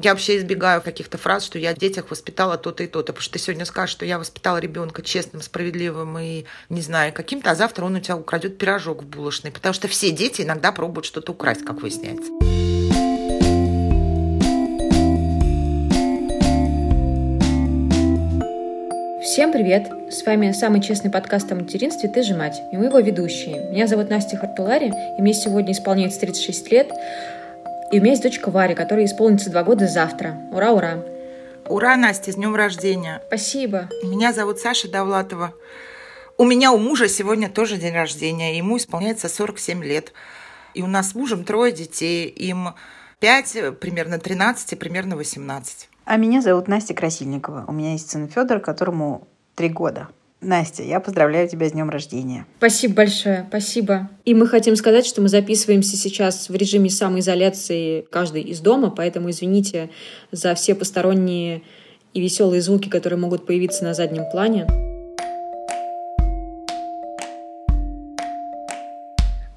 Я вообще избегаю каких-то фраз, что я детях воспитала то-то и то-то. Потому что ты сегодня скажешь, что я воспитала ребенка честным, справедливым и не знаю каким-то, а завтра он у тебя украдет пирожок в булочной. Потому что все дети иногда пробуют что-то украсть, как выясняется. Всем привет! С вами самый честный подкаст о материнстве «Ты же мать» и мы его ведущие. Меня зовут Настя Хартулари, и мне сегодня исполняется 36 лет. И у меня есть дочка Варя, которая исполнится два года завтра. Ура, ура! Ура, Настя, с днем рождения! Спасибо! Меня зовут Саша Довлатова. У меня у мужа сегодня тоже день рождения. Ему исполняется 47 лет. И у нас с мужем трое детей. Им 5, примерно 13 и примерно 18. А меня зовут Настя Красильникова. У меня есть сын Федор, которому три года. Настя, я поздравляю тебя с днем рождения. Спасибо большое, спасибо. И мы хотим сказать, что мы записываемся сейчас в режиме самоизоляции каждый из дома, поэтому извините за все посторонние и веселые звуки, которые могут появиться на заднем плане.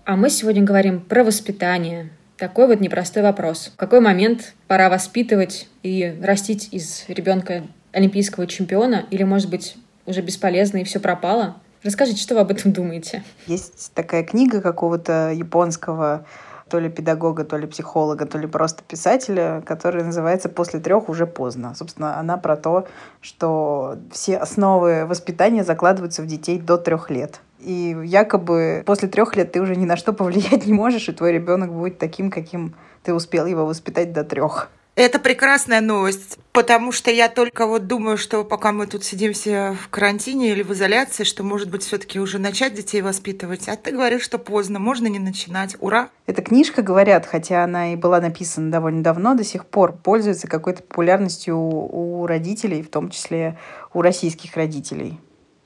А мы сегодня говорим про воспитание, такой вот непростой вопрос. В какой момент пора воспитывать и растить из ребенка олимпийского чемпиона? Или, может быть, уже бесполезно и все пропало? Расскажите, что вы об этом думаете? Есть такая книга какого-то японского то ли педагога, то ли психолога, то ли просто писателя, который называется «После трех уже поздно». Собственно, она про то, что все основы воспитания закладываются в детей до трех лет. И якобы после трех лет ты уже ни на что повлиять не можешь, и твой ребенок будет таким, каким ты успел его воспитать до трех. Это прекрасная новость, потому что я только вот думаю, что пока мы тут сидим все в карантине или в изоляции, что, может быть, все-таки уже начать детей воспитывать. А ты говоришь, что поздно, можно не начинать. Ура! Эта книжка, говорят, хотя она и была написана довольно давно, до сих пор пользуется какой-то популярностью у родителей, в том числе у российских родителей.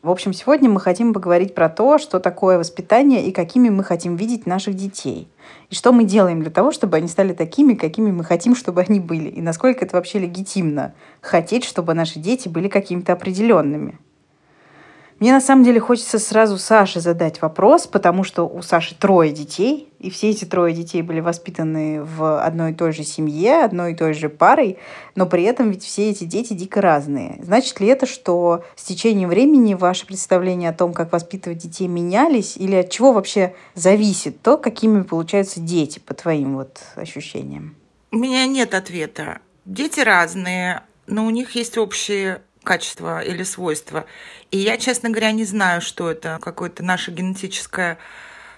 В общем, сегодня мы хотим поговорить про то, что такое воспитание и какими мы хотим видеть наших детей. И что мы делаем для того, чтобы они стали такими, какими мы хотим, чтобы они были. И насколько это вообще легитимно хотеть, чтобы наши дети были какими-то определенными. Мне на самом деле хочется сразу Саше задать вопрос, потому что у Саши трое детей, и все эти трое детей были воспитаны в одной и той же семье, одной и той же парой, но при этом ведь все эти дети дико разные. Значит ли это, что с течением времени ваши представления о том, как воспитывать детей, менялись, или от чего вообще зависит то, какими получаются дети, по твоим вот ощущениям? У меня нет ответа. Дети разные, но у них есть общие качества или свойства. И я, честно говоря, не знаю, что это какое-то наше генетическое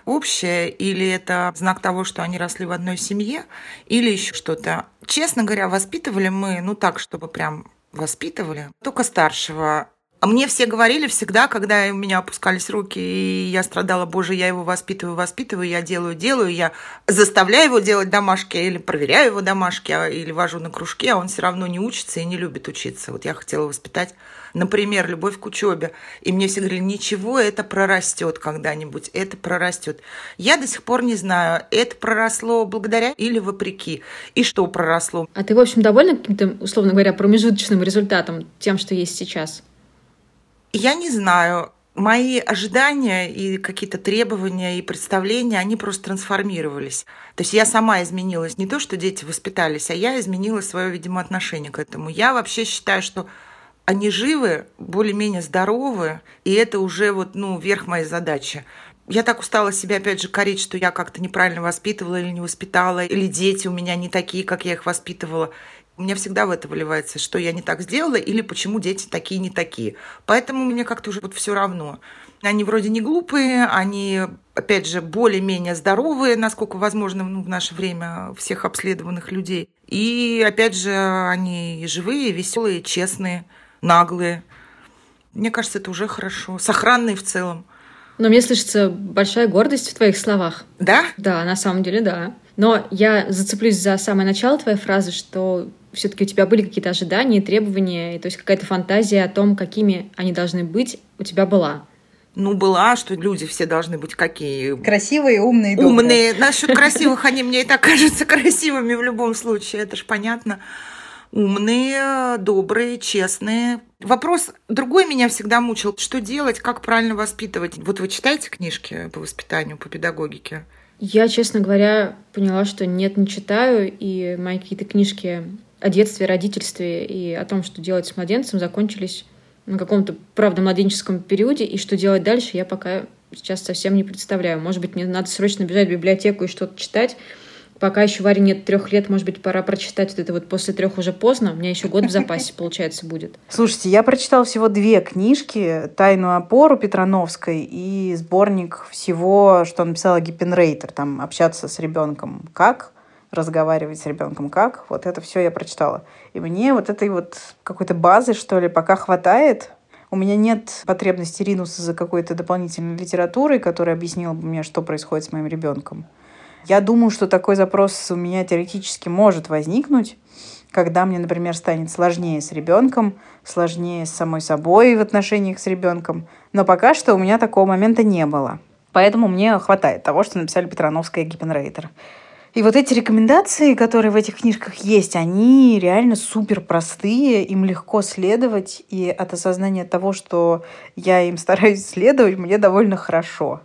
общее, или это знак того, что они росли в одной семье, или еще что-то. Честно говоря, воспитывали мы, ну так, чтобы прям воспитывали, только старшего. А мне все говорили всегда, когда у меня опускались руки, и я страдала, боже, я его воспитываю, воспитываю, я делаю, делаю, я заставляю его делать домашки, или проверяю его домашки, а, или вожу на кружки, а он все равно не учится и не любит учиться. Вот я хотела воспитать, например, любовь к учебе. И мне все говорили, ничего, это прорастет когда-нибудь, это прорастет. Я до сих пор не знаю, это проросло благодаря или вопреки, и что проросло. А ты, в общем, довольна каким-то, условно говоря, промежуточным результатом, тем, что есть сейчас? Я не знаю. Мои ожидания и какие-то требования и представления, они просто трансформировались. То есть я сама изменилась. Не то, что дети воспитались, а я изменила свое, видимо, отношение к этому. Я вообще считаю, что они живы, более-менее здоровы, и это уже вот, ну, верх моей задачи. Я так устала себя, опять же, корить, что я как-то неправильно воспитывала или не воспитала, или дети у меня не такие, как я их воспитывала. У меня всегда в это выливается, что я не так сделала или почему дети такие не такие. Поэтому мне как-то уже вот все равно. Они вроде не глупые, они, опять же, более-менее здоровые, насколько возможно ну, в наше время всех обследованных людей. И, опять же, они живые, веселые, честные, наглые. Мне кажется, это уже хорошо. Сохранные в целом. Но мне слышится большая гордость в твоих словах. Да? Да, на самом деле, да. Но я зацеплюсь за самое начало твоей фразы, что все-таки у тебя были какие-то ожидания, требования, и, то есть какая-то фантазия о том, какими они должны быть, у тебя была. Ну, была, что люди все должны быть какие? Красивые, умные, добрые. Умные. Насчет красивых они мне и так кажутся красивыми в любом случае, это ж понятно. Умные, добрые, честные. Вопрос другой меня всегда мучил. Что делать, как правильно воспитывать? Вот вы читаете книжки по воспитанию, по педагогике? Я, честно говоря, поняла, что нет, не читаю, и мои какие-то книжки о детстве, родительстве и о том, что делать с младенцем, закончились на каком-то, правда, младенческом периоде, и что делать дальше, я пока сейчас совсем не представляю. Может быть, мне надо срочно бежать в библиотеку и что-то читать, Пока еще Варе нет трех лет, может быть, пора прочитать вот это вот после трех уже поздно. У меня еще год в запасе, получается, будет. Слушайте, я прочитала всего две книжки «Тайную опору» Петрановской и сборник всего, что написала Гиппенрейтер, там «Общаться с ребенком как», разговаривать с ребенком как. Вот это все я прочитала. И мне вот этой вот какой-то базы, что ли, пока хватает. У меня нет потребности ринуться за какой-то дополнительной литературой, которая объяснила бы мне, что происходит с моим ребенком. Я думаю, что такой запрос у меня теоретически может возникнуть, когда мне, например, станет сложнее с ребенком, сложнее с самой собой в отношениях с ребенком. Но пока что у меня такого момента не было. Поэтому мне хватает того, что написали Петрановская и Гиппенрейтер. И вот эти рекомендации, которые в этих книжках есть, они реально супер простые, им легко следовать, и от осознания того, что я им стараюсь следовать, мне довольно хорошо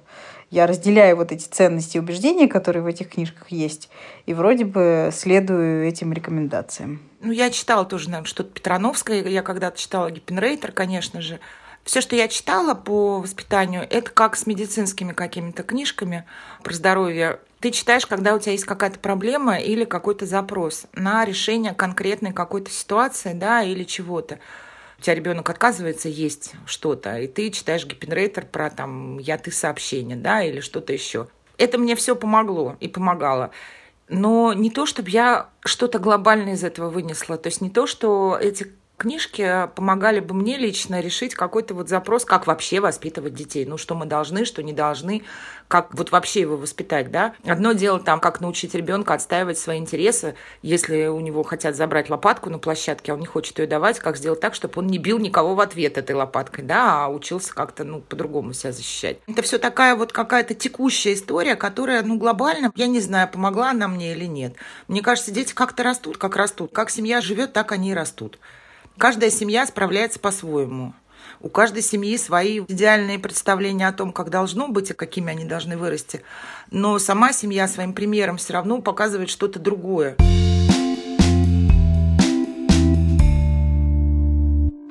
я разделяю вот эти ценности и убеждения, которые в этих книжках есть, и вроде бы следую этим рекомендациям. Ну, я читала тоже, наверное, что-то Петрановское. Я когда-то читала Гиппенрейтер, конечно же. Все, что я читала по воспитанию, это как с медицинскими какими-то книжками про здоровье. Ты читаешь, когда у тебя есть какая-то проблема или какой-то запрос на решение конкретной какой-то ситуации, да, или чего-то у тебя ребенок отказывается есть что-то, и ты читаешь гипенрейтер про там я ты сообщение, да, или что-то еще. Это мне все помогло и помогало. Но не то, чтобы я что-то глобальное из этого вынесла. То есть не то, что эти книжки помогали бы мне лично решить какой-то вот запрос, как вообще воспитывать детей. Ну, что мы должны, что не должны, как вот вообще его воспитать, да. Одно дело там, как научить ребенка отстаивать свои интересы, если у него хотят забрать лопатку на площадке, а он не хочет ее давать, как сделать так, чтобы он не бил никого в ответ этой лопаткой, да, а учился как-то, ну, по-другому себя защищать. Это все такая вот какая-то текущая история, которая, ну, глобально, я не знаю, помогла она мне или нет. Мне кажется, дети как-то растут, как растут. Как семья живет, так они и растут. Каждая семья справляется по-своему. У каждой семьи свои идеальные представления о том, как должно быть и какими они должны вырасти. Но сама семья своим примером все равно показывает что-то другое.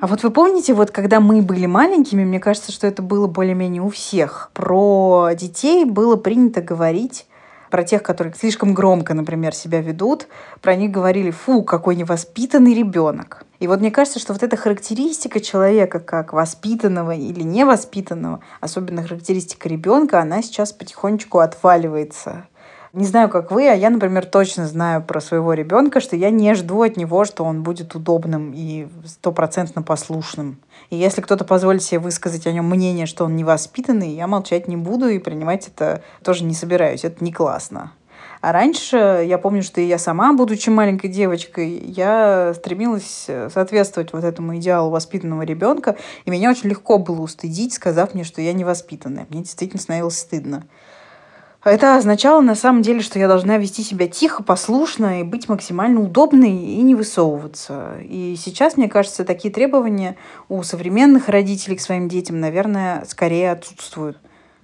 А вот вы помните, вот когда мы были маленькими, мне кажется, что это было более-менее у всех. Про детей было принято говорить про тех, которые слишком громко, например, себя ведут, про них говорили, фу, какой невоспитанный ребенок. И вот мне кажется, что вот эта характеристика человека как воспитанного или невоспитанного, особенно характеристика ребенка, она сейчас потихонечку отваливается. Не знаю, как вы, а я, например, точно знаю про своего ребенка, что я не жду от него, что он будет удобным и стопроцентно послушным. И если кто-то позволит себе высказать о нем мнение, что он невоспитанный, я молчать не буду и принимать это тоже не собираюсь. Это не классно. А раньше, я помню, что я сама, будучи маленькой девочкой, я стремилась соответствовать вот этому идеалу воспитанного ребенка, и меня очень легко было устыдить, сказав мне, что я невоспитанная. Мне действительно становилось стыдно. Это означало на самом деле, что я должна вести себя тихо, послушно и быть максимально удобной и не высовываться. И сейчас, мне кажется, такие требования у современных родителей к своим детям, наверное, скорее отсутствуют.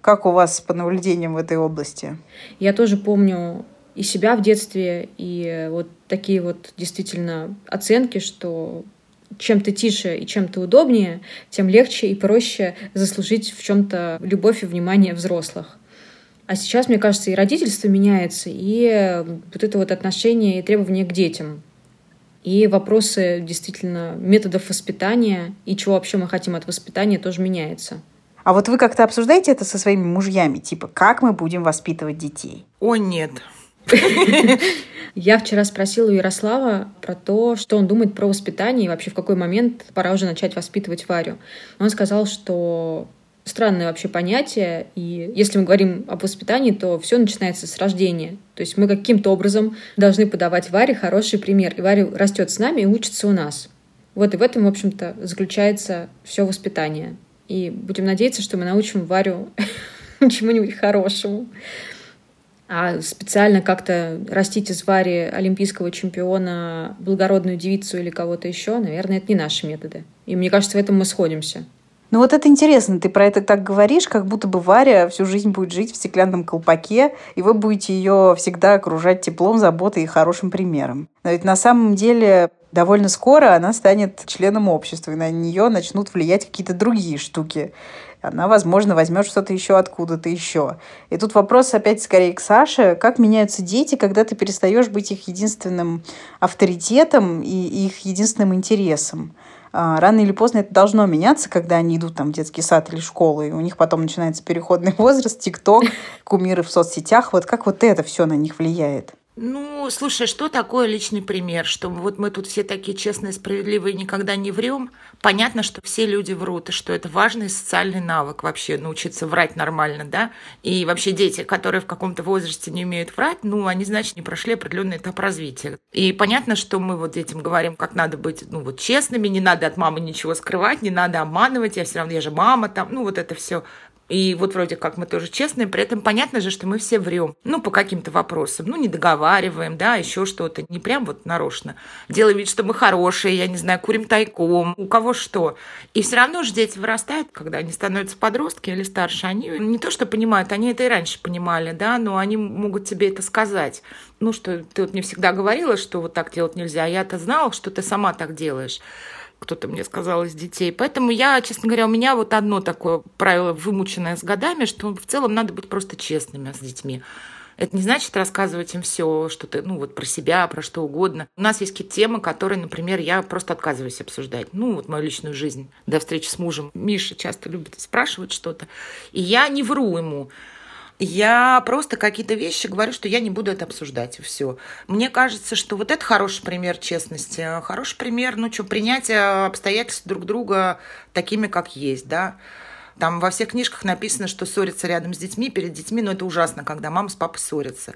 Как у вас по наблюдениям в этой области? Я тоже помню и себя в детстве, и вот такие вот действительно оценки, что чем ты тише и чем ты удобнее, тем легче и проще заслужить в чем-то любовь и внимание взрослых. А сейчас, мне кажется, и родительство меняется, и вот это вот отношение и требования к детям. И вопросы действительно методов воспитания и чего вообще мы хотим от воспитания тоже меняется. А вот вы как-то обсуждаете это со своими мужьями? Типа, как мы будем воспитывать детей? О, нет. Я вчера спросила у Ярослава про то, что он думает про воспитание и вообще в какой момент пора уже начать воспитывать Варю. Он сказал, что странное вообще понятие. И если мы говорим об воспитании, то все начинается с рождения. То есть мы каким-то образом должны подавать Варе хороший пример. И Варя растет с нами и учится у нас. Вот и в этом, в общем-то, заключается все воспитание. И будем надеяться, что мы научим Варю чему-нибудь хорошему. А специально как-то растить из Вари олимпийского чемпиона благородную девицу или кого-то еще, наверное, это не наши методы. И мне кажется, в этом мы сходимся. Ну вот это интересно, ты про это так говоришь, как будто бы Варя всю жизнь будет жить в стеклянном колпаке, и вы будете ее всегда окружать теплом, заботой и хорошим примером. Но ведь на самом деле довольно скоро она станет членом общества, и на нее начнут влиять какие-то другие штуки. Она, возможно, возьмет что-то еще откуда-то еще. И тут вопрос опять скорее к Саше. Как меняются дети, когда ты перестаешь быть их единственным авторитетом и их единственным интересом? А, рано или поздно это должно меняться, когда они идут там в детский сад или школу, и у них потом начинается переходный возраст, ТикТок, кумиры в соцсетях. Вот как вот это все на них влияет? Ну, слушай, что такое личный пример? Что вот мы тут все такие честные, справедливые, никогда не врем. Понятно, что все люди врут, и что это важный социальный навык вообще, научиться врать нормально, да? И вообще дети, которые в каком-то возрасте не умеют врать, ну, они, значит, не прошли определенный этап развития. И понятно, что мы вот детям говорим, как надо быть, ну, вот честными, не надо от мамы ничего скрывать, не надо обманывать, я все равно, я же мама там, ну, вот это все. И вот вроде как мы тоже честные, при этом понятно же, что мы все врем. Ну, по каким-то вопросам. Ну, не договариваем, да, еще что-то. Не прям вот нарочно. Делаем вид, что мы хорошие, я не знаю, курим тайком, у кого что. И все равно же дети вырастают, когда они становятся подростки или старше. Они не то, что понимают, они это и раньше понимали, да, но они могут тебе это сказать. Ну, что ты вот мне всегда говорила, что вот так делать нельзя, а я-то знала, что ты сама так делаешь кто-то мне сказал из детей. Поэтому я, честно говоря, у меня вот одно такое правило, вымученное с годами, что в целом надо быть просто честными с детьми. Это не значит рассказывать им все, что-то, ну, вот про себя, про что угодно. У нас есть какие-то темы, которые, например, я просто отказываюсь обсуждать. Ну, вот мою личную жизнь до встречи с мужем. Миша часто любит спрашивать что-то. И я не вру ему. Я просто какие-то вещи говорю, что я не буду это обсуждать, все. Мне кажется, что вот это хороший пример честности. Хороший пример, ну что, принятие обстоятельств друг друга такими, как есть, да. Там во всех книжках написано, что ссориться рядом с детьми, перед детьми, но это ужасно, когда мама с папой ссорятся.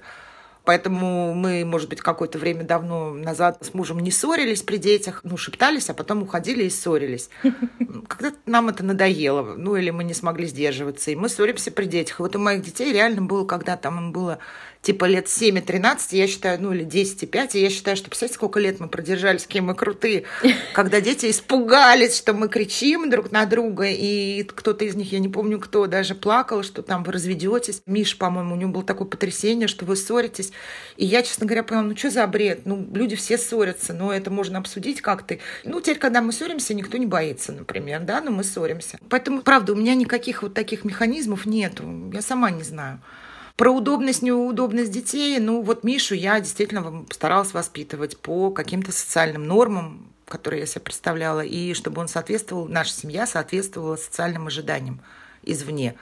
Поэтому мы, может быть, какое-то время давно назад с мужем не ссорились при детях, ну, шептались, а потом уходили и ссорились. Когда нам это надоело, ну, или мы не смогли сдерживаться, и мы ссоримся при детях. Вот у моих детей реально было, когда там им было типа лет 7-13, я считаю, ну или 10 и 5, и я считаю, что, представляете, сколько лет мы продержались, какие мы крутые, когда дети испугались, что мы кричим друг на друга, и кто-то из них, я не помню кто, даже плакал, что там вы разведетесь. Миш, по-моему, у него было такое потрясение, что вы ссоритесь. И я, честно говоря, поняла, ну что за бред? Ну, люди все ссорятся, но это можно обсудить как-то. Ну, теперь, когда мы ссоримся, никто не боится, например, да, но мы ссоримся. Поэтому, правда, у меня никаких вот таких механизмов нету. Я сама не знаю. Про удобность, неудобность детей, ну вот Мишу я действительно старалась воспитывать по каким-то социальным нормам, которые я себе представляла, и чтобы он соответствовал, наша семья соответствовала социальным ожиданиям извне.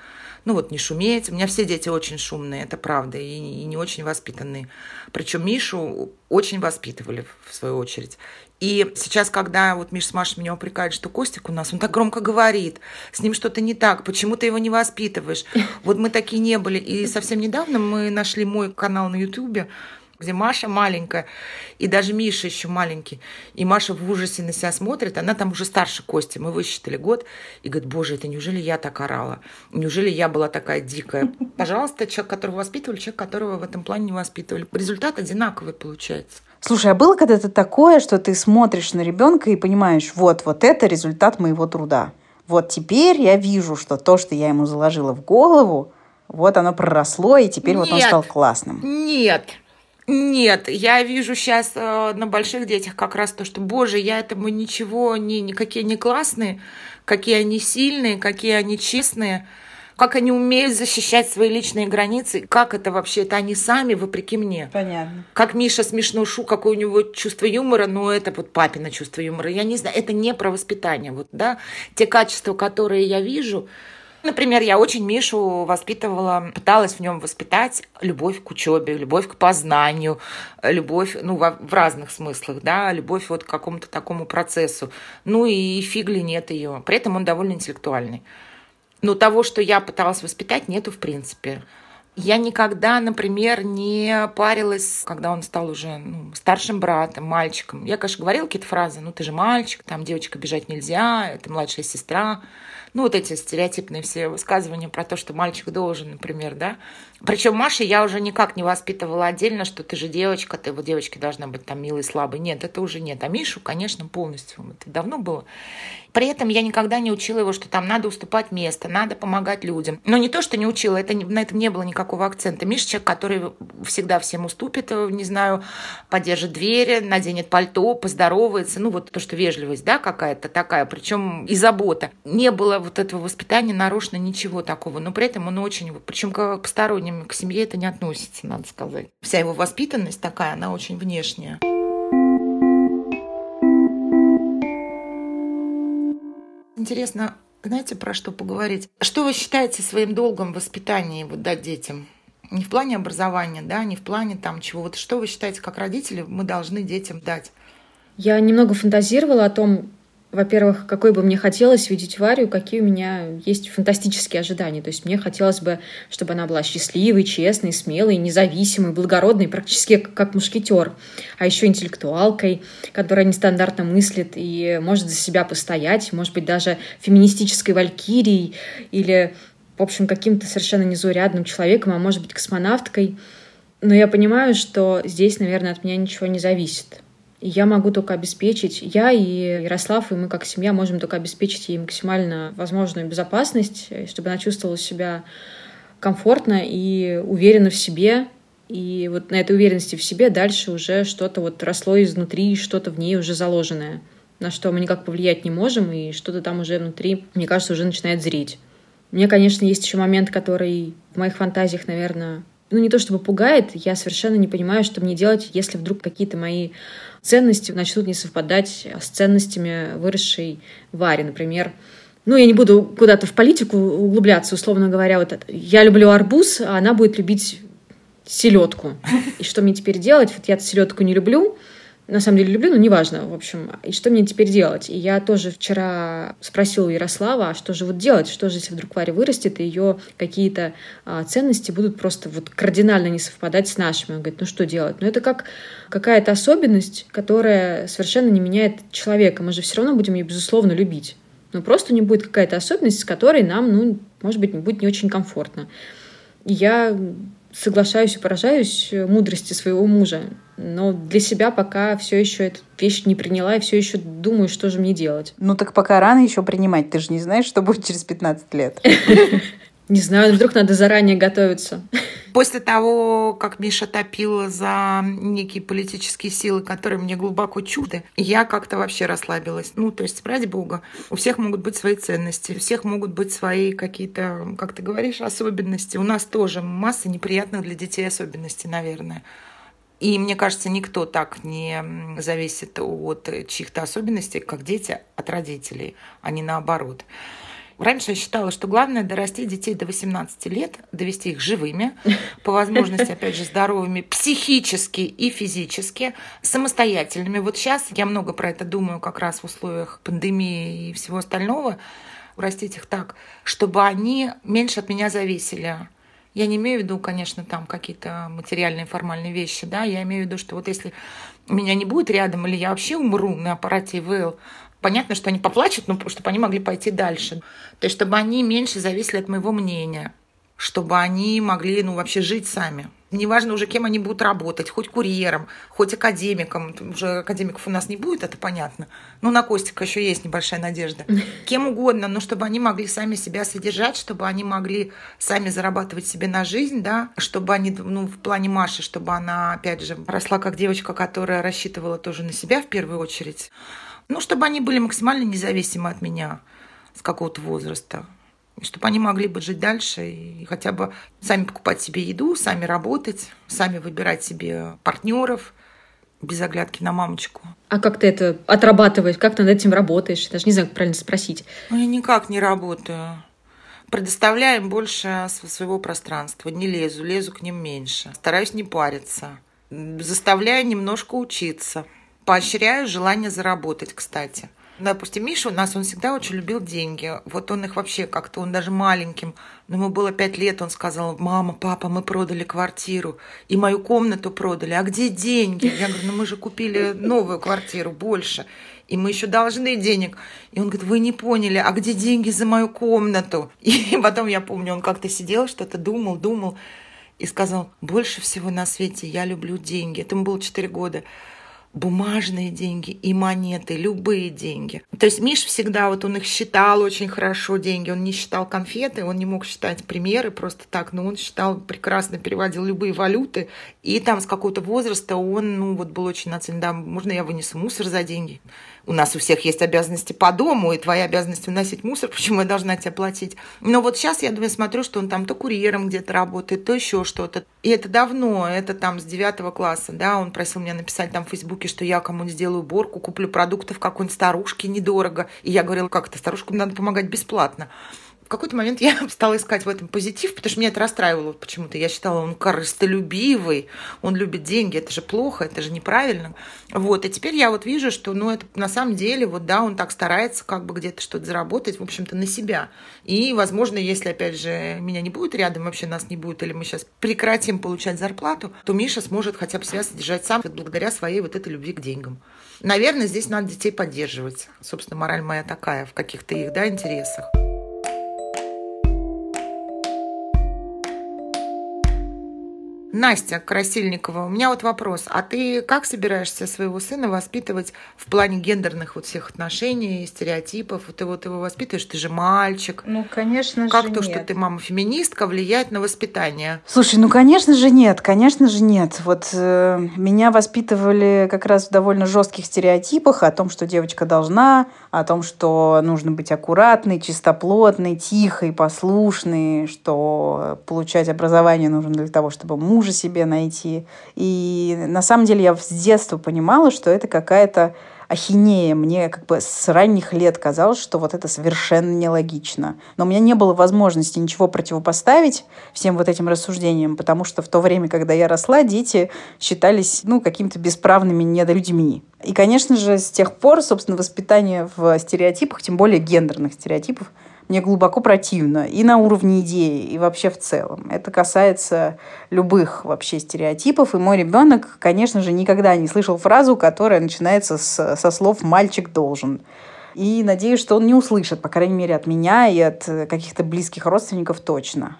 Ну вот не шуметь. У меня все дети очень шумные, это правда, и, и не очень воспитанные. Причем Мишу очень воспитывали, в свою очередь. И сейчас, когда вот Миша с Машей меня упрекают, что Костик у нас, он так громко говорит, с ним что-то не так, почему ты его не воспитываешь? Вот мы такие не были. И совсем недавно мы нашли мой канал на Ютубе, где Маша маленькая, и даже Миша еще маленький. И Маша в ужасе на себя смотрит, она там уже старше Кости, мы высчитали год, и говорит, боже, это неужели я так орала? Неужели я была такая дикая? Пожалуйста, человек, которого воспитывали, человек, которого в этом плане не воспитывали. Результат одинаковый получается. Слушай, а было когда-то такое, что ты смотришь на ребенка и понимаешь, вот, вот это результат моего труда. Вот теперь я вижу, что то, что я ему заложила в голову, вот оно проросло, и теперь нет, вот он стал классным. Нет, нет, я вижу сейчас э, на больших детях как раз то, что, боже, я этому ничего, не, никакие не классные, какие они сильные, какие они честные как они умеют защищать свои личные границы, как это вообще, это они сами, вопреки мне. Понятно. Как Миша смешно шу, какое у него чувство юмора, но это вот папина чувство юмора. Я не знаю, это не про воспитание, вот, да, те качества, которые я вижу, Например, я очень Мишу воспитывала, пыталась в нем воспитать любовь к учебе, любовь к познанию, любовь, ну, в, в разных смыслах, да, любовь вот к какому-то такому процессу. Ну и фигли нет ее. При этом он довольно интеллектуальный. Но того, что я пыталась воспитать, нету в принципе. Я никогда, например, не парилась, когда он стал уже ну, старшим братом, мальчиком. Я, конечно, говорила какие-то фразы, ну ты же мальчик, там девочка бежать нельзя, это младшая сестра. Ну, вот эти стереотипные все высказывания про то, что мальчик должен, например, да. Причем Маша я уже никак не воспитывала отдельно, что ты же девочка, ты вот девочке должна быть там милой, слабой. Нет, это уже нет. А Мишу, конечно, полностью. Это давно было. При этом я никогда не учила его, что там надо уступать место, надо помогать людям. Но не то, что не учила, это не, на этом не было никакого акцента. Миша человек, который всегда всем уступит, не знаю, поддержит двери, наденет пальто, поздоровается. Ну, вот то, что вежливость, да, какая-то такая, причем и забота. Не было вот этого воспитания нарочно ничего такого, но при этом он очень, причем к посторонним, к семье это не относится, надо сказать. Вся его воспитанность такая, она очень внешняя. Интересно, знаете, про что поговорить? Что вы считаете своим долгом в воспитании вот дать детям? Не в плане образования, да, не в плане там чего. Вот что вы считаете, как родители, мы должны детям дать? Я немного фантазировала о том, во-первых, какой бы мне хотелось видеть Варю, какие у меня есть фантастические ожидания. То есть мне хотелось бы, чтобы она была счастливой, честной, смелой, независимой, благородной, практически как мушкетер, а еще интеллектуалкой, которая нестандартно мыслит и может за себя постоять, может быть, даже феминистической валькирией или, в общем, каким-то совершенно незаурядным человеком, а может быть, космонавткой. Но я понимаю, что здесь, наверное, от меня ничего не зависит я могу только обеспечить, я и Ярослав, и мы как семья можем только обеспечить ей максимально возможную безопасность, чтобы она чувствовала себя комфортно и уверенно в себе. И вот на этой уверенности в себе дальше уже что-то вот росло изнутри, что-то в ней уже заложенное, на что мы никак повлиять не можем, и что-то там уже внутри, мне кажется, уже начинает зреть. Мне, конечно, есть еще момент, который в моих фантазиях, наверное, ну не то чтобы пугает, я совершенно не понимаю, что мне делать, если вдруг какие-то мои ценности начнут не совпадать с ценностями выросшей Вари. Например, ну, я не буду куда-то в политику углубляться, условно говоря, вот это. я люблю арбуз, а она будет любить селедку. И что мне теперь делать? Вот я селедку не люблю, на самом деле люблю, но неважно, в общем. И что мне теперь делать? И я тоже вчера спросила у Ярослава, а что же вот делать? Что же, если вдруг Варя вырастет, и ее какие-то а, ценности будут просто вот кардинально не совпадать с нашими? Он говорит, ну что делать? Ну это как какая-то особенность, которая совершенно не меняет человека. Мы же все равно будем ее, безусловно, любить. Но просто не будет какая-то особенность, с которой нам, ну, может быть, будет не очень комфортно. И я соглашаюсь и поражаюсь мудрости своего мужа но для себя пока все еще эту вещь не приняла и все еще думаю, что же мне делать. Ну так пока рано еще принимать, ты же не знаешь, что будет через 15 лет. Не знаю, вдруг надо заранее готовиться. После того, как Миша топила за некие политические силы, которые мне глубоко чужды, я как-то вообще расслабилась. Ну, то есть, ради бога, у всех могут быть свои ценности, у всех могут быть свои какие-то, как ты говоришь, особенности. У нас тоже масса неприятных для детей особенностей, наверное. И мне кажется, никто так не зависит от чьих-то особенностей, как дети от родителей, а не наоборот. Раньше я считала, что главное дорасти детей до 18 лет, довести их живыми, по возможности, опять же, здоровыми психически и физически, самостоятельными. Вот сейчас я много про это думаю как раз в условиях пандемии и всего остального. Растить их так, чтобы они меньше от меня зависели я не имею в виду, конечно, там какие-то материальные, формальные вещи, да, я имею в виду, что вот если меня не будет рядом, или я вообще умру на аппарате ИВЛ, понятно, что они поплачут, но чтобы они могли пойти дальше. То есть, чтобы они меньше зависели от моего мнения, чтобы они могли, ну, вообще жить сами. Неважно уже, кем они будут работать, хоть курьером, хоть академиком. Уже академиков у нас не будет, это понятно. Но на Костика еще есть небольшая надежда. Кем угодно, но чтобы они могли сами себя содержать, чтобы они могли сами зарабатывать себе на жизнь, да, чтобы они, ну, в плане Маши, чтобы она, опять же, росла как девочка, которая рассчитывала тоже на себя в первую очередь. Ну, чтобы они были максимально независимы от меня с какого-то возраста чтобы они могли бы жить дальше и хотя бы сами покупать себе еду, сами работать, сами выбирать себе партнеров без оглядки на мамочку. А как ты это отрабатываешь? Как ты над этим работаешь? Даже не знаю, как правильно спросить. Ну, я никак не работаю. Предоставляем больше своего пространства. Не лезу, лезу к ним меньше. Стараюсь не париться. Заставляю немножко учиться. Поощряю желание заработать, кстати. Допустим, Миша у нас, он всегда очень любил деньги. Вот он их вообще как-то, он даже маленьким, но ему было пять лет, он сказал, мама, папа, мы продали квартиру, и мою комнату продали, а где деньги? Я говорю, ну мы же купили новую квартиру, больше, и мы еще должны денег. И он говорит, вы не поняли, а где деньги за мою комнату? И потом я помню, он как-то сидел, что-то думал, думал, и сказал, больше всего на свете я люблю деньги. Это ему было 4 года бумажные деньги и монеты, любые деньги. То есть Миш всегда, вот он их считал очень хорошо, деньги. Он не считал конфеты, он не мог считать примеры просто так, но он считал, прекрасно переводил любые валюты. И там с какого-то возраста он, ну, вот был очень нацелен, да, можно я вынесу мусор за деньги? У нас у всех есть обязанности по дому, и твоя обязанность выносить мусор, почему я должна тебе платить? Но вот сейчас я думаю, смотрю, что он там то курьером где-то работает, то еще что-то. И это давно, это там с девятого класса, да, он просил меня написать там в Фейсбуке, что я кому-нибудь сделаю уборку, куплю продуктов какой-нибудь старушке недорого. И я говорила, как это, старушкам надо помогать бесплатно какой-то момент я стала искать в этом позитив, потому что меня это расстраивало почему-то. Я считала, он корыстолюбивый, он любит деньги, это же плохо, это же неправильно. Вот, и теперь я вот вижу, что, ну, это на самом деле, вот, да, он так старается как бы где-то что-то заработать, в общем-то, на себя. И, возможно, если, опять же, меня не будет рядом, вообще нас не будет, или мы сейчас прекратим получать зарплату, то Миша сможет хотя бы себя содержать сам благодаря своей вот этой любви к деньгам. Наверное, здесь надо детей поддерживать. Собственно, мораль моя такая в каких-то их, да, интересах. Настя Красильникова, у меня вот вопрос. А ты как собираешься своего сына воспитывать в плане гендерных вот всех отношений, стереотипов? Вот ты вот его воспитываешь, ты же мальчик. Ну, конечно как же Как то, нет. что ты мама-феминистка, влияет на воспитание? Слушай, ну, конечно же нет, конечно же нет. Вот э, меня воспитывали как раз в довольно жестких стереотипах о том, что девочка должна, о том, что нужно быть аккуратной, чистоплотной, тихой, послушной, что получать образование нужно для того, чтобы муж мужа себе найти. И на самом деле я с детства понимала, что это какая-то ахинея. Мне как бы с ранних лет казалось, что вот это совершенно нелогично. Но у меня не было возможности ничего противопоставить всем вот этим рассуждениям, потому что в то время, когда я росла, дети считались, ну, какими-то бесправными недолюдьми. И, конечно же, с тех пор, собственно, воспитание в стереотипах, тем более гендерных стереотипов, мне глубоко противно и на уровне идеи, и вообще в целом. Это касается любых вообще стереотипов. И мой ребенок, конечно же, никогда не слышал фразу, которая начинается с, со слов «мальчик должен». И надеюсь, что он не услышит, по крайней мере, от меня и от каких-то близких родственников точно.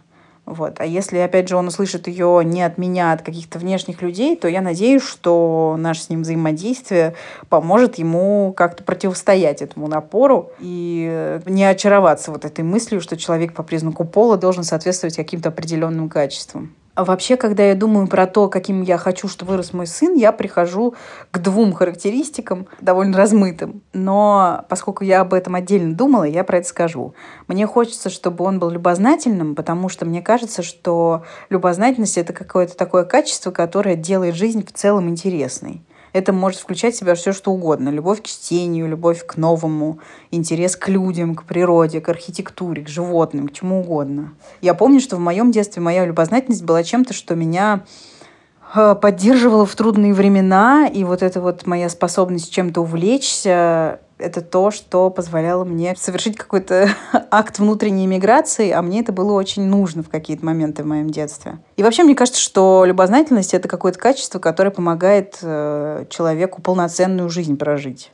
Вот. А если, опять же, он услышит ее не от меня, а от каких-то внешних людей, то я надеюсь, что наше с ним взаимодействие поможет ему как-то противостоять этому напору и не очароваться вот этой мыслью, что человек по признаку пола должен соответствовать каким-то определенным качествам. А вообще, когда я думаю про то, каким я хочу, чтобы вырос мой сын, я прихожу к двум характеристикам, довольно размытым. Но поскольку я об этом отдельно думала, я про это скажу. Мне хочется, чтобы он был любознательным, потому что мне кажется, что любознательность — это какое-то такое качество, которое делает жизнь в целом интересной. Это может включать в себя все, что угодно. Любовь к чтению, любовь к новому, интерес к людям, к природе, к архитектуре, к животным, к чему угодно. Я помню, что в моем детстве моя любознательность была чем-то, что меня э, поддерживала в трудные времена, и вот эта вот моя способность чем-то увлечься, это то, что позволяло мне совершить какой-то акт внутренней миграции, а мне это было очень нужно в какие-то моменты в моем детстве. И вообще мне кажется, что любознательность — это какое-то качество, которое помогает э, человеку полноценную жизнь прожить.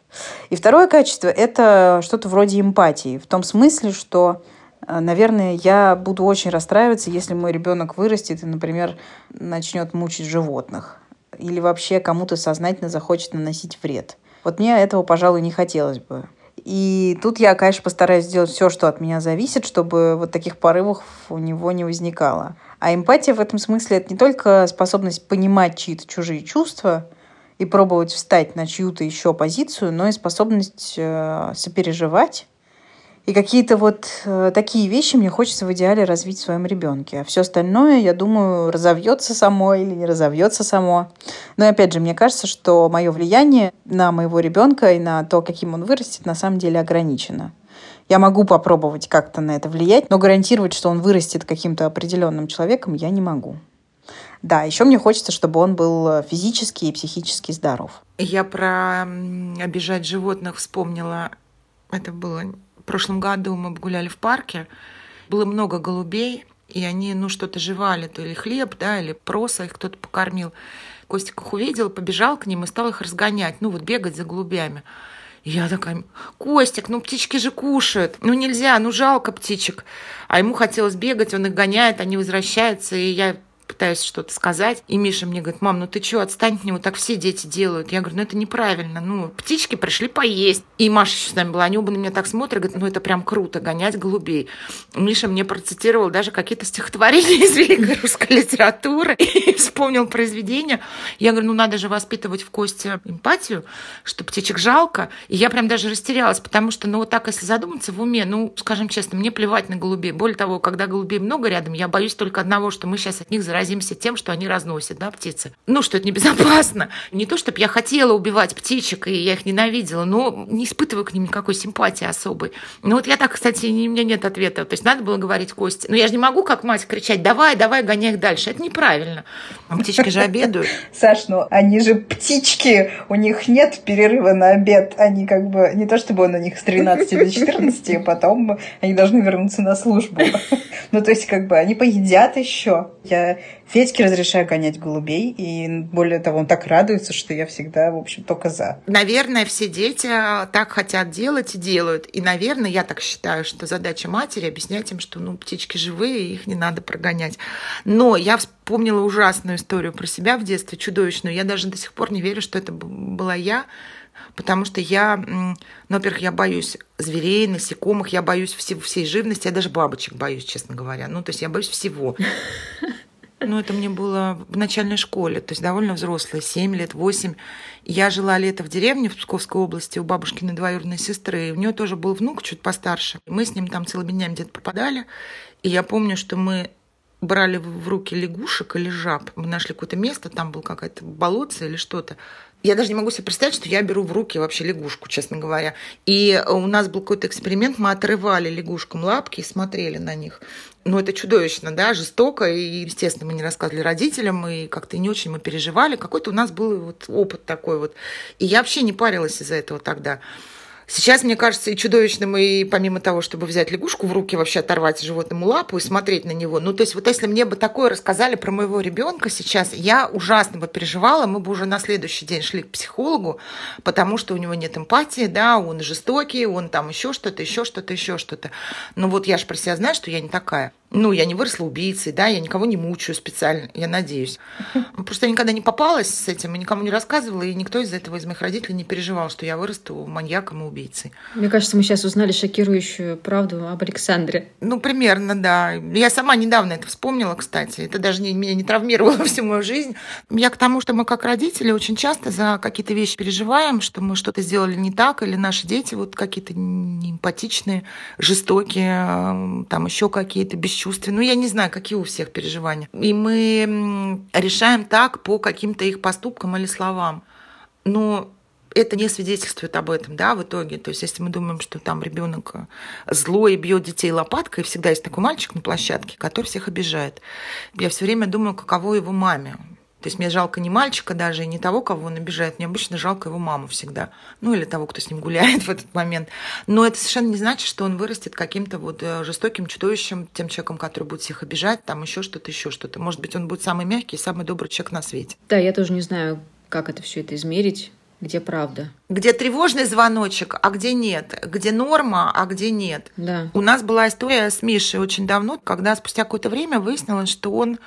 И второе качество — это что-то вроде эмпатии, в том смысле, что э, Наверное, я буду очень расстраиваться, если мой ребенок вырастет и, например, начнет мучить животных. Или вообще кому-то сознательно захочет наносить вред. Вот мне этого, пожалуй, не хотелось бы. И тут я, конечно, постараюсь сделать все, что от меня зависит, чтобы вот таких порывов у него не возникало. А эмпатия в этом смысле это не только способность понимать чьи-то чужие чувства и пробовать встать на чью-то еще позицию, но и способность э, сопереживать и какие-то вот э, такие вещи мне хочется в идеале развить в своем ребенке. А все остальное, я думаю, разовьется само или не разовьется само. Но опять же, мне кажется, что мое влияние на моего ребенка и на то, каким он вырастет, на самом деле ограничено. Я могу попробовать как-то на это влиять, но гарантировать, что он вырастет каким-то определенным человеком, я не могу. Да, еще мне хочется, чтобы он был физически и психически здоров. Я про обижать животных вспомнила Это было прошлом году, мы гуляли в парке. Было много голубей, и они, ну, что-то жевали, то ли хлеб, да, или проса их кто-то покормил. Костик их увидел, побежал к ним и стал их разгонять, ну, вот бегать за голубями. И я такая, Костик, ну птички же кушают, ну нельзя, ну жалко птичек. А ему хотелось бегать, он их гоняет, они возвращаются, и я пытаюсь что-то сказать. И Миша мне говорит, мам, ну ты что, отстань от него, так все дети делают. Я говорю, ну это неправильно, ну птички пришли поесть. И Маша еще с нами была, они оба на меня так смотрят, говорят, ну это прям круто, гонять голубей. Миша мне процитировал даже какие-то стихотворения из великой русской литературы и вспомнил произведение. Я говорю, ну надо же воспитывать в Косте эмпатию, что птичек жалко. И я прям даже растерялась, потому что, ну вот так, если задуматься в уме, ну, скажем честно, мне плевать на голубей. Более того, когда голубей много рядом, я боюсь только одного, что мы сейчас от них заразимся заразимся тем, что они разносят, да, птицы. Ну, что это небезопасно. Не то, чтобы я хотела убивать птичек, и я их ненавидела, но не испытываю к ним никакой симпатии особой. Ну, вот я так, кстати, у меня нет ответа. То есть надо было говорить Косте. Но я же не могу, как мать, кричать, давай, давай, гоняй их дальше. Это неправильно. А птички же обедают. Саш, ну они же птички, у них нет перерыва на обед. Они как бы, не то чтобы он у них с 13 до 14, а потом они должны вернуться на службу. Ну, то есть, как бы, они поедят еще. Я Федьке разрешаю гонять голубей, и более того, он так радуется, что я всегда, в общем, только за. Наверное, все дети так хотят делать и делают. И, наверное, я так считаю, что задача матери объяснять им, что ну, птички живые, их не надо прогонять. Но я вспомнила ужасную историю про себя в детстве, чудовищную. Я даже до сих пор не верю, что это была я, потому что я, ну, во-первых, я боюсь зверей, насекомых, я боюсь всей, всей живности, я даже бабочек боюсь, честно говоря. Ну, то есть я боюсь всего. Ну, это мне было в начальной школе, то есть довольно взрослая, 7 лет, 8. Я жила лето в деревне в Псковской области у бабушкиной двоюродной сестры, и у нее тоже был внук чуть постарше. Мы с ним там целыми днями где-то попадали, и я помню, что мы брали в руки лягушек или жаб. Мы нашли какое-то место, там был какая-то болотце или что-то. Я даже не могу себе представить, что я беру в руки вообще лягушку, честно говоря. И у нас был какой-то эксперимент, мы отрывали лягушкам лапки и смотрели на них. Ну, это чудовищно, да, жестоко, и, естественно, мы не рассказывали родителям, и как-то не очень мы переживали. Какой-то у нас был вот опыт такой вот. И я вообще не парилась из-за этого тогда. Сейчас, мне кажется, и чудовищным, и помимо того, чтобы взять лягушку в руки, вообще оторвать животному лапу и смотреть на него. Ну, то есть, вот если мне бы такое рассказали про моего ребенка сейчас, я ужасно бы переживала, мы бы уже на следующий день шли к психологу, потому что у него нет эмпатии, да, он жестокий, он там еще что-то, еще что-то, еще что-то. Но вот я же про себя знаю, что я не такая. Ну, я не выросла убийцей, да, я никого не мучаю специально, я надеюсь. Просто я никогда не попалась с этим и никому не рассказывала, и никто из этого из моих родителей не переживал, что я вырасту маньяком и убийцей. Мне кажется, мы сейчас узнали шокирующую правду об Александре. Ну, примерно, да. Я сама недавно это вспомнила, кстати. Это даже не, меня не травмировало всю мою жизнь. Я к тому, что мы как родители очень часто за какие-то вещи переживаем, что мы что-то сделали не так, или наши дети вот какие-то неэмпатичные, жестокие, там еще какие-то бесчувственные бесчувственны. Ну, я не знаю, какие у всех переживания. И мы решаем так по каким-то их поступкам или словам. Но это не свидетельствует об этом, да, в итоге. То есть, если мы думаем, что там ребенок злой и бьет детей лопаткой, всегда есть такой мальчик на площадке, который всех обижает. Я все время думаю, каково его маме. То есть мне жалко не мальчика даже, и не того, кого он обижает. Мне обычно жалко его маму всегда. Ну, или того, кто с ним гуляет в этот момент. Но это совершенно не значит, что он вырастет каким-то вот э, жестоким чудовищем, тем человеком, который будет всех обижать, там еще что-то, еще что-то. Может быть, он будет самый мягкий, самый добрый человек на свете. Да, я тоже не знаю, как это все это измерить. Где правда? Где тревожный звоночек, а где нет? Где норма, а где нет? Да. У нас была история с Мишей очень давно, когда спустя какое-то время выяснилось, что он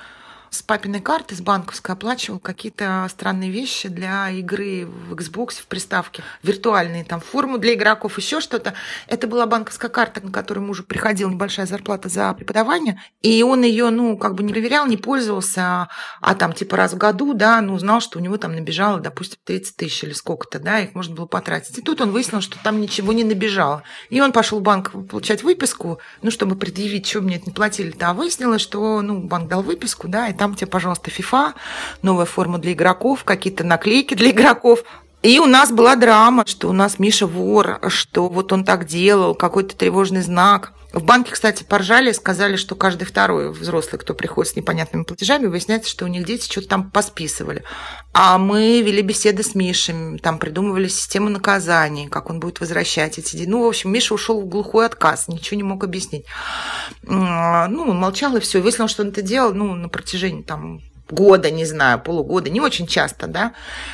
с папиной карты, с банковской оплачивал какие-то странные вещи для игры в Xbox, в приставке. Виртуальные там форму для игроков, еще что-то. Это была банковская карта, на которой мужу приходила небольшая зарплата за преподавание. И он ее, ну, как бы не проверял, не пользовался, а там типа раз в году, да, ну, знал, что у него там набежало, допустим, 30 тысяч или сколько-то, да, их можно было потратить. И тут он выяснил, что там ничего не набежало. И он пошел в банк получать выписку, ну, чтобы предъявить, что мне это не платили-то. А выяснилось, что, ну, банк дал выписку, да, и там тебе, пожалуйста, FIFA, новая форма для игроков, какие-то наклейки для игроков. И у нас была драма, что у нас Миша вор, что вот он так делал, какой-то тревожный знак. В банке, кстати, поржали, сказали, что каждый второй взрослый, кто приходит с непонятными платежами, выясняется, что у них дети что-то там посписывали. А мы вели беседы с Мишей, там придумывали систему наказаний, как он будет возвращать эти деньги. Ну, в общем, Миша ушел в глухой отказ, ничего не мог объяснить. Ну, он молчал и все. Выяснилось, что он это делал, ну, на протяжении там года, не знаю, полугода, не очень часто, да,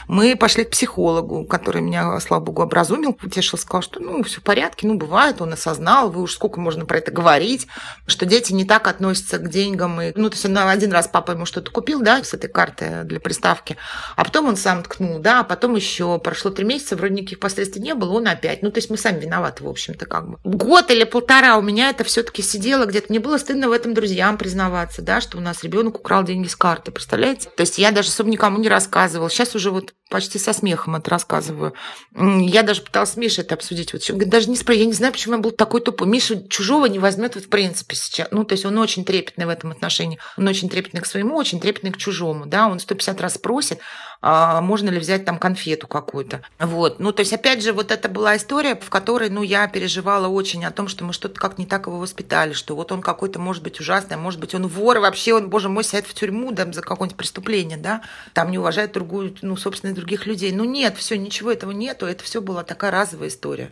мы пошли к психологу, который меня, слава богу, образумил, утешил, сказал, что, ну, все в порядке, ну, бывает, он осознал, вы уж сколько можно про это говорить, что дети не так относятся к деньгам, и, ну, то есть он один раз папа ему что-то купил, да, с этой карты для приставки, а потом он сам ткнул, да, а потом еще прошло три месяца, вроде никаких последствий не было, он опять, ну, то есть мы сами виноваты, в общем-то, как бы. Год или полтора у меня это все-таки сидело где-то, мне было стыдно в этом друзьям признаваться, да, что у нас ребенок украл деньги с карты, представляете? То есть я даже особо никому не рассказывала. Сейчас уже вот почти со смехом это рассказываю. Я даже пыталась с это обсудить. Вот, даже не спрашиваю, я не знаю, почему я был такой тупой. Миша чужого не возьмет вот в принципе сейчас. Ну, то есть он очень трепетный в этом отношении. Он очень трепетный к своему, очень трепетный к чужому. Да? Он 150 раз просит, а можно ли взять там конфету какую-то. Вот. Ну, то есть, опять же, вот это была история, в которой, ну, я переживала очень о том, что мы что-то как не так его воспитали, что вот он какой-то, может быть, ужасный, а может быть, он вор, вообще он, боже мой, сядет в тюрьму да, за какое-нибудь преступление, да, там не уважает другую, ну, собственно, других людей. Ну, нет, все, ничего этого нету, это все была такая разовая история.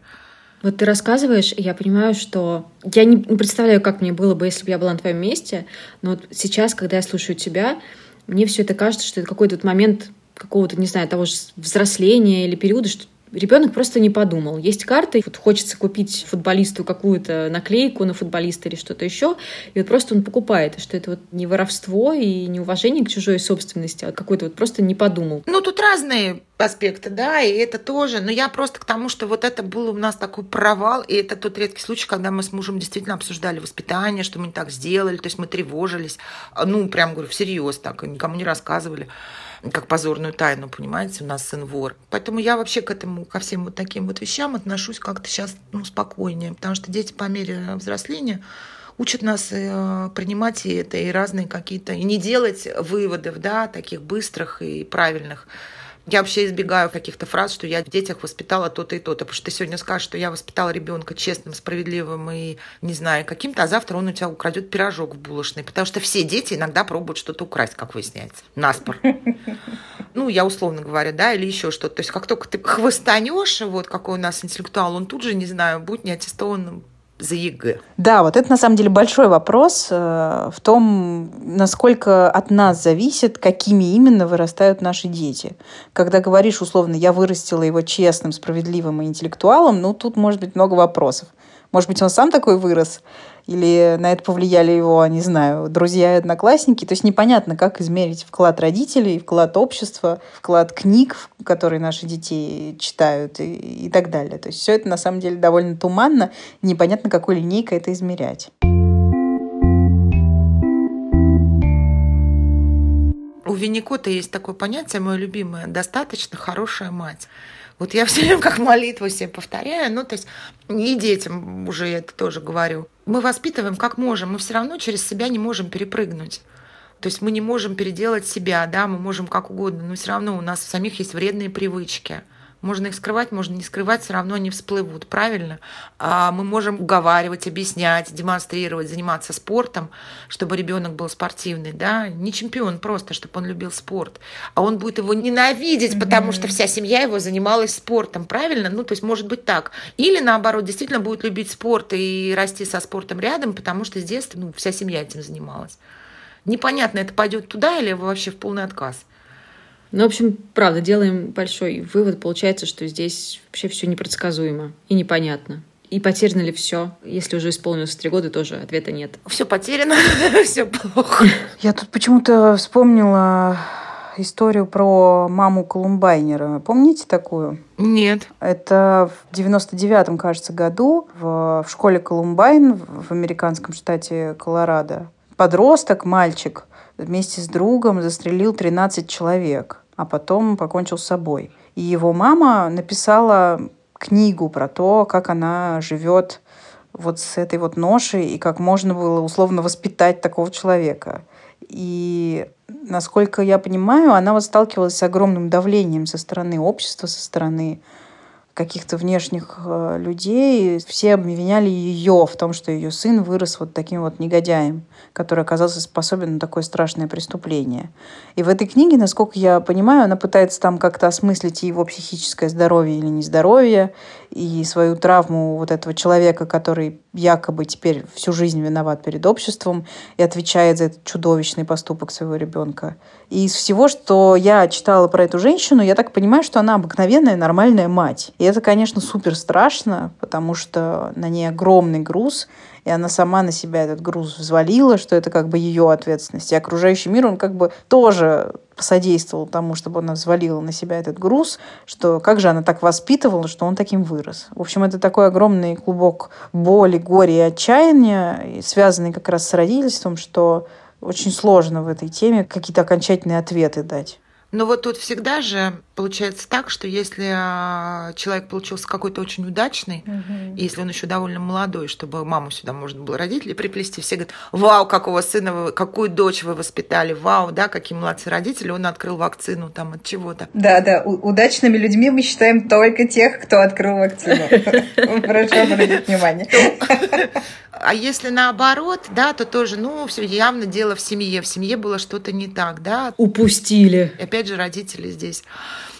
Вот ты рассказываешь, и я понимаю, что я не представляю, как мне было бы, если бы я была на твоем месте, но вот сейчас, когда я слушаю тебя, мне все это кажется, что это какой-то момент какого-то, не знаю, того же взросления или периода, что ребенок просто не подумал. Есть карты, вот хочется купить футболисту какую-то наклейку на футболиста или что-то еще, и вот просто он покупает, что это вот не воровство и не уважение к чужой собственности, а какой-то вот просто не подумал. Ну, тут разные аспекты, да, и это тоже. Но я просто к тому, что вот это был у нас такой провал, и это тот редкий случай, когда мы с мужем действительно обсуждали воспитание, что мы не так сделали, то есть мы тревожились, ну, прям говорю, всерьез так, никому не рассказывали как позорную тайну, понимаете, у нас сын вор. Поэтому я вообще к этому, ко всем вот таким вот вещам отношусь как-то сейчас ну, спокойнее, потому что дети по мере взросления учат нас э, принимать и это, и разные какие-то, и не делать выводов, да, таких быстрых и правильных. Я вообще избегаю каких-то фраз, что я в детях воспитала то-то и то-то. Потому что ты сегодня скажешь, что я воспитала ребенка честным, справедливым и, не знаю, каким-то, а завтра он у тебя украдет пирожок в булочной. Потому что все дети иногда пробуют что-то украсть, как выясняется. Наспор. Ну, я условно говоря, да, или еще что-то. То есть как только ты хвастанешь, вот какой у нас интеллектуал, он тут же, не знаю, будет неаттестованным за ЕГЭ? Да, вот это на самом деле большой вопрос э, в том, насколько от нас зависит, какими именно вырастают наши дети. Когда говоришь условно, я вырастила его честным, справедливым и интеллектуалом, ну тут может быть много вопросов. Может быть, он сам такой вырос, или на это повлияли его, не знаю, друзья и одноклассники. То есть непонятно, как измерить вклад родителей, вклад общества, вклад книг, которые наши дети читают и, и так далее. То есть все это на самом деле довольно туманно, непонятно, какой линейкой это измерять. У Винникота есть такое понятие, мое любимое, достаточно хорошая мать. Вот я все время как молитву себе повторяю, ну, то есть и детям уже я это тоже говорю. Мы воспитываем как можем, мы все равно через себя не можем перепрыгнуть. То есть мы не можем переделать себя, да, мы можем как угодно, но все равно у нас самих есть вредные привычки – можно их скрывать, можно не скрывать, все равно они всплывут, правильно? А мы можем уговаривать, объяснять, демонстрировать, заниматься спортом, чтобы ребенок был спортивный, да? Не чемпион просто, чтобы он любил спорт. А он будет его ненавидеть, mm-hmm. потому что вся семья его занималась спортом, правильно? Ну, то есть может быть так. Или наоборот, действительно будет любить спорт и расти со спортом рядом, потому что с детства ну, вся семья этим занималась. Непонятно, это пойдет туда или вообще в полный отказ. Ну, в общем, правда, делаем большой вывод. Получается, что здесь вообще все непредсказуемо и непонятно. И потеряно ли все? Если уже исполнилось три года, тоже ответа нет. Все потеряно, все плохо. Я тут почему-то вспомнила историю про маму Колумбайнера. Помните такую? Нет. Это в 99-м, кажется, году в, в школе Колумбайн в американском штате Колорадо. Подросток, мальчик, вместе с другом застрелил 13 человек а потом покончил с собой. И его мама написала книгу про то, как она живет вот с этой вот ношей и как можно было условно воспитать такого человека. И насколько я понимаю, она вот сталкивалась с огромным давлением со стороны общества, со стороны каких-то внешних э, людей. Все обвиняли ее в том, что ее сын вырос вот таким вот негодяем, который оказался способен на такое страшное преступление. И в этой книге, насколько я понимаю, она пытается там как-то осмыслить его психическое здоровье или нездоровье, и свою травму вот этого человека, который якобы теперь всю жизнь виноват перед обществом и отвечает за этот чудовищный поступок своего ребенка. И из всего, что я читала про эту женщину, я так понимаю, что она обыкновенная нормальная мать. И это, конечно, супер страшно, потому что на ней огромный груз, и она сама на себя этот груз взвалила, что это как бы ее ответственность. И окружающий мир, он как бы тоже посодействовал тому, чтобы она взвалила на себя этот груз, что как же она так воспитывала, что он таким вырос. В общем, это такой огромный клубок боли, горя и отчаяния, связанный как раз с родительством, что очень сложно в этой теме какие-то окончательные ответы дать. Но вот тут всегда же получается так, что если а, человек получился какой-то очень удачный, угу. и если он еще довольно молодой, чтобы маму сюда можно было родителей приплести, все говорят, вау, какого сына вы, какую дочь вы воспитали, вау, да, какие молодцы родители, он открыл вакцину там от чего-то. Да, да, удачными людьми мы считаем только тех, кто открыл вакцину. Прошу обратить внимание. А если наоборот, да, то тоже, ну, все явно дело в семье. В семье было что-то не так, да. Упустили. Опять же, родители здесь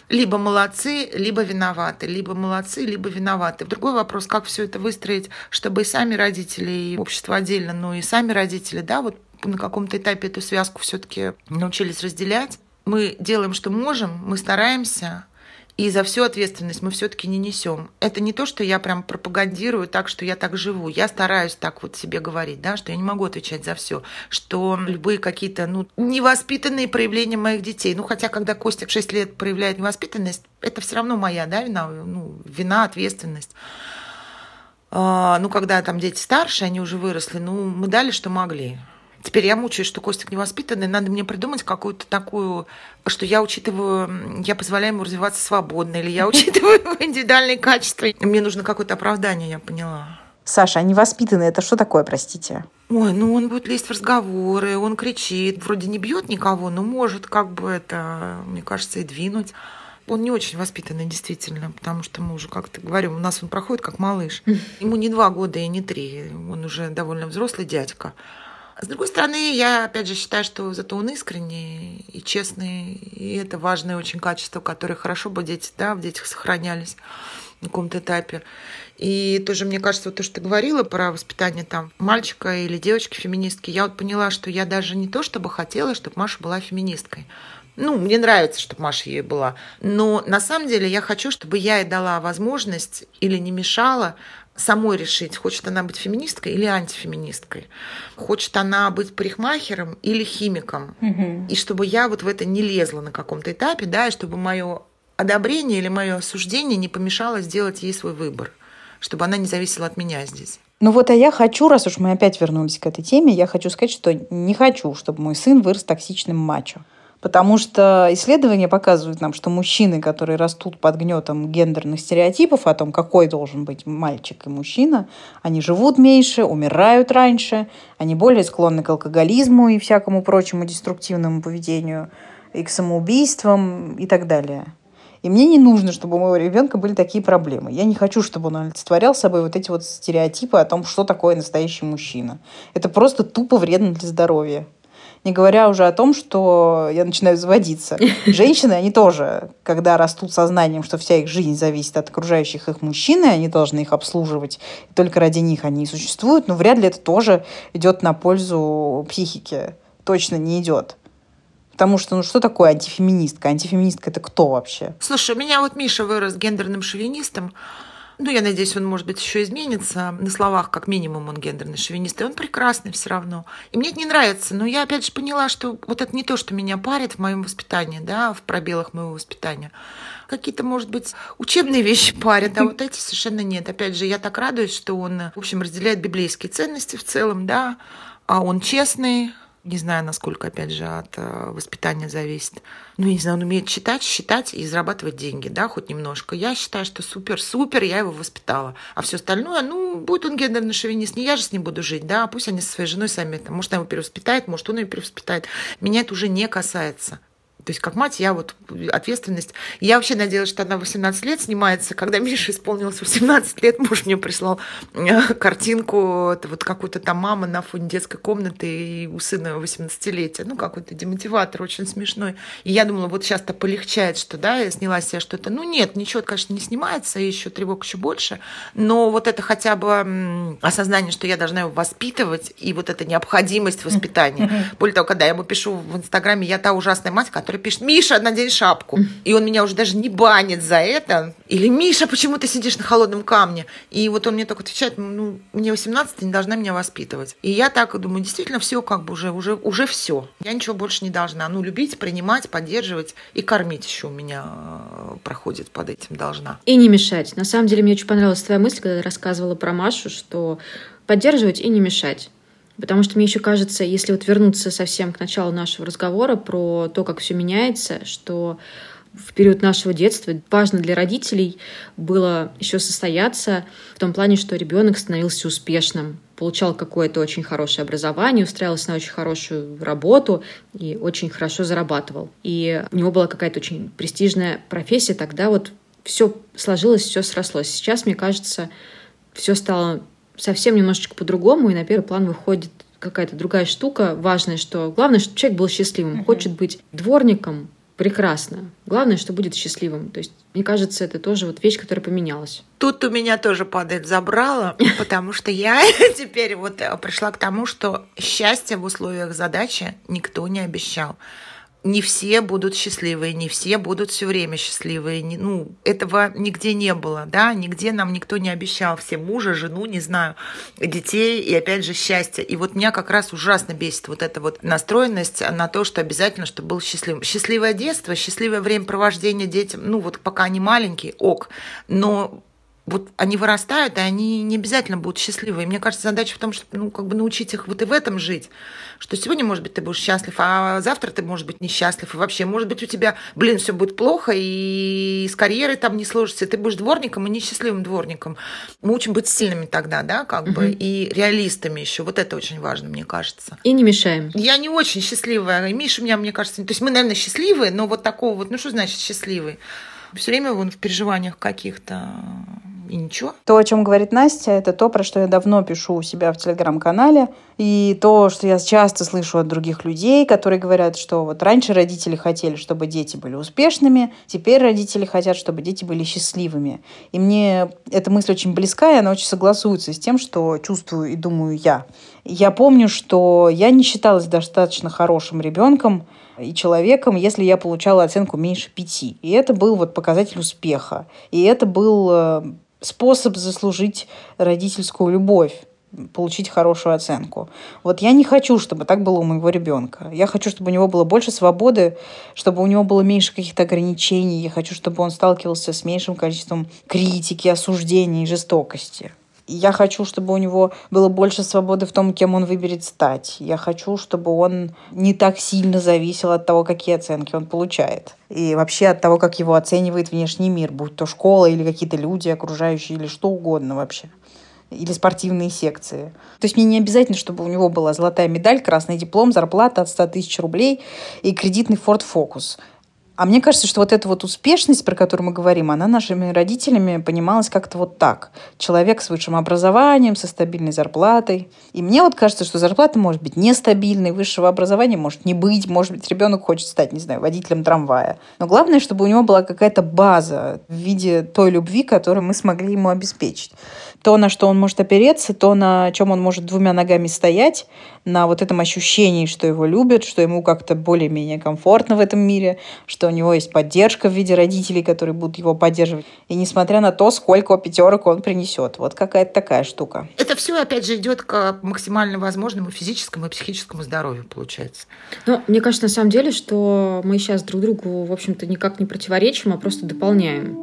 либо молодцы, либо виноваты, либо молодцы, либо виноваты. Другой вопрос, как все это выстроить, чтобы и сами родители, и общество отдельно, но и сами родители, да, вот на каком-то этапе эту связку все-таки научились разделять. Мы делаем, что можем, мы стараемся, и за всю ответственность мы все-таки не несем. Это не то, что я прям пропагандирую так, что я так живу. Я стараюсь так вот себе говорить, да, что я не могу отвечать за все, что любые какие-то ну, невоспитанные проявления моих детей. Ну, хотя, когда Костя в 6 лет проявляет невоспитанность, это все равно моя, да, вина, ну, вина, ответственность. А, ну, когда там дети старше, они уже выросли, ну, мы дали, что могли. Теперь я мучаюсь, что Костик невоспитанный, надо мне придумать какую-то такую, что я учитываю, я позволяю ему развиваться свободно, или я учитываю индивидуальные качества. Мне нужно какое-то оправдание, я поняла. Саша, а невоспитанный это что такое, простите? Ой, ну он будет лезть в разговоры, он кричит, вроде не бьет никого, но может как бы это, мне кажется, и двинуть. Он не очень воспитанный, действительно, потому что мы уже как-то говорим, у нас он проходит как малыш. Ему не два года и не три, он уже довольно взрослый дядька. С другой стороны, я опять же считаю, что зато он искренний и честный, и это важное очень качество, которое хорошо бы дети, да, в детях сохранялись на каком-то этапе. И тоже, мне кажется, вот то, что ты говорила про воспитание там мальчика или девочки феминистки, я вот поняла, что я даже не то, чтобы хотела, чтобы Маша была феминисткой. Ну, мне нравится, чтобы Маша ей была. Но на самом деле я хочу, чтобы я ей дала возможность или не мешала самой решить, хочет она быть феминисткой или антифеминисткой, хочет она быть парикмахером или химиком, угу. и чтобы я вот в это не лезла на каком-то этапе, да, и чтобы мое одобрение или мое осуждение не помешало сделать ей свой выбор, чтобы она не зависела от меня здесь. Ну вот, а я хочу, раз уж мы опять вернулись к этой теме, я хочу сказать, что не хочу, чтобы мой сын вырос токсичным мачо. Потому что исследования показывают нам, что мужчины, которые растут под гнетом гендерных стереотипов о том, какой должен быть мальчик и мужчина, они живут меньше, умирают раньше, они более склонны к алкоголизму и всякому прочему деструктивному поведению, и к самоубийствам и так далее. И мне не нужно, чтобы у моего ребенка были такие проблемы. Я не хочу, чтобы он олицетворял собой вот эти вот стереотипы о том, что такое настоящий мужчина. Это просто тупо вредно для здоровья. Не говоря уже о том, что я начинаю заводиться. Женщины, они тоже, когда растут сознанием, что вся их жизнь зависит от окружающих их мужчин, и они должны их обслуживать, и только ради них они и существуют, но вряд ли это тоже идет на пользу психике. Точно не идет. Потому что, ну что такое антифеминистка? Антифеминистка это кто вообще? Слушай, у меня вот Миша вырос гендерным шовинистом. Ну, я надеюсь, он, может быть, еще изменится. На словах, как минимум, он гендерный шовинист. И он прекрасный все равно. И мне это не нравится. Но я, опять же, поняла, что вот это не то, что меня парит в моем воспитании, да, в пробелах моего воспитания. Какие-то, может быть, учебные вещи парят, а вот эти совершенно нет. Опять же, я так радуюсь, что он, в общем, разделяет библейские ценности в целом, да, а он честный, Не знаю, насколько, опять же, от э, воспитания зависит. Ну, не знаю, он умеет читать, считать и зарабатывать деньги, да, хоть немножко. Я считаю, что супер-супер, я его воспитала. А все остальное, ну, будет он гендерный шовинист, не я же с ним буду жить, да, пусть они со своей женой сами, там, может, она его перевоспитает, может, он ее перевоспитает. Меня это уже не касается. То есть как мать я вот ответственность. Я вообще надеялась, что она 18 лет снимается. Когда Миша исполнилось 18 лет, муж мне прислал э, картинку, это вот какую-то там мама на фоне детской комнаты и у сына 18-летия. Ну, какой-то демотиватор очень смешной. И я думала, вот сейчас-то полегчает, что да, я сняла себе что-то. Ну, нет, ничего, конечно, не снимается, и еще тревог еще больше. Но вот это хотя бы осознание, что я должна его воспитывать, и вот эта необходимость воспитания. Более того, когда я ему пишу в Инстаграме, я та ужасная мать, которая который пишет, Миша, надень шапку. И он меня уже даже не банит за это. Или, Миша, почему ты сидишь на холодном камне? И вот он мне только отвечает, ну, мне 18, ты не должна меня воспитывать. И я так думаю, действительно, все как бы уже, уже, уже все. Я ничего больше не должна. Ну, любить, принимать, поддерживать и кормить еще у меня э, проходит под этим должна. И не мешать. На самом деле, мне очень понравилась твоя мысль, когда ты рассказывала про Машу, что поддерживать и не мешать. Потому что мне еще кажется, если вот вернуться совсем к началу нашего разговора про то, как все меняется, что в период нашего детства важно для родителей было еще состояться в том плане, что ребенок становился успешным, получал какое-то очень хорошее образование, устраивался на очень хорошую работу и очень хорошо зарабатывал. И у него была какая-то очень престижная профессия, тогда вот все сложилось, все срослось. Сейчас, мне кажется, все стало совсем немножечко по-другому, и на первый план выходит какая-то другая штука. Важная, что главное, чтобы человек был счастливым. Uh-huh. Хочет быть дворником, прекрасно. Главное, что будет счастливым. То есть, мне кажется, это тоже вот вещь, которая поменялась. Тут у меня тоже падает забрало, потому что я теперь вот пришла к тому, что счастье в условиях задачи никто не обещал не все будут счастливые, не все будут все время счастливые. Не, ну, этого нигде не было, да, нигде нам никто не обещал. Все мужа, жену, не знаю, детей и, опять же, счастье. И вот меня как раз ужасно бесит вот эта вот настроенность на то, что обязательно, чтобы был счастливым. Счастливое детство, счастливое времяпровождение детям, ну, вот пока они маленькие, ок. Но вот они вырастают, и они не обязательно будут счастливы. И мне кажется, задача в том, чтобы ну, как бы научить их вот и в этом жить. Что сегодня, может быть, ты будешь счастлив, а завтра ты, может быть, несчастлив. И вообще, может быть, у тебя, блин, все будет плохо, и с карьерой там не сложится, и ты будешь дворником и несчастливым дворником. Мы учим быть сильными тогда, да, как угу. бы, и реалистами еще. Вот это очень важно, мне кажется. И не мешаем. Я не очень счастливая. И Миша у меня, мне кажется, то есть мы, наверное, счастливые, но вот такого вот, ну что значит счастливый? Все время вон в переживаниях каких-то и ничего. То, о чем говорит Настя, это то, про что я давно пишу у себя в телеграм-канале. И то, что я часто слышу от других людей, которые говорят, что вот раньше родители хотели, чтобы дети были успешными, теперь родители хотят, чтобы дети были счастливыми. И мне эта мысль очень близка, и она очень согласуется с тем, что чувствую и думаю я. Я помню, что я не считалась достаточно хорошим ребенком, и человеком, если я получала оценку меньше пяти. И это был вот показатель успеха. И это был э, способ заслужить родительскую любовь получить хорошую оценку. Вот я не хочу, чтобы так было у моего ребенка. Я хочу, чтобы у него было больше свободы, чтобы у него было меньше каких-то ограничений. Я хочу, чтобы он сталкивался с меньшим количеством критики, осуждений жестокости. Я хочу, чтобы у него было больше свободы в том, кем он выберет стать. Я хочу, чтобы он не так сильно зависел от того, какие оценки он получает и вообще от того, как его оценивает внешний мир, будь то школа или какие-то люди окружающие, или что угодно вообще или спортивные секции. То есть мне не обязательно, чтобы у него была золотая медаль, красный диплом, зарплата от 100 тысяч рублей и кредитный Ford Focus. А мне кажется, что вот эта вот успешность, про которую мы говорим, она нашими родителями понималась как-то вот так. Человек с высшим образованием, со стабильной зарплатой. И мне вот кажется, что зарплата может быть нестабильной, высшего образования может не быть, может быть, ребенок хочет стать, не знаю, водителем трамвая. Но главное, чтобы у него была какая-то база в виде той любви, которую мы смогли ему обеспечить то, на что он может опереться, то, на чем он может двумя ногами стоять, на вот этом ощущении, что его любят, что ему как-то более-менее комфортно в этом мире, что у него есть поддержка в виде родителей, которые будут его поддерживать. И несмотря на то, сколько пятерок он принесет. Вот какая-то такая штука. Это все, опять же, идет к максимально возможному физическому и психическому здоровью, получается. Ну, мне кажется, на самом деле, что мы сейчас друг другу, в общем-то, никак не противоречим, а просто дополняем.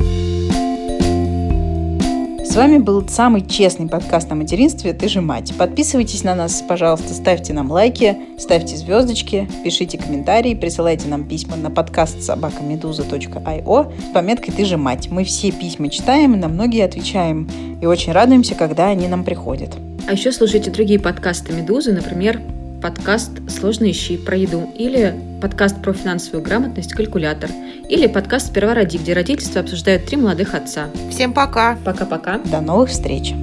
С вами был самый честный подкаст о материнстве «Ты же мать». Подписывайтесь на нас, пожалуйста, ставьте нам лайки, ставьте звездочки, пишите комментарии, присылайте нам письма на подкаст собакамедуза.io с пометкой «Ты же мать». Мы все письма читаем, на многие отвечаем и очень радуемся, когда они нам приходят. А еще слушайте другие подкасты «Медузы», например, подкаст «Сложные щи» про еду или подкаст про финансовую грамотность «Калькулятор» или подкаст «Сперва роди», где родительство обсуждают три молодых отца. Всем пока! Пока-пока! До новых встреч!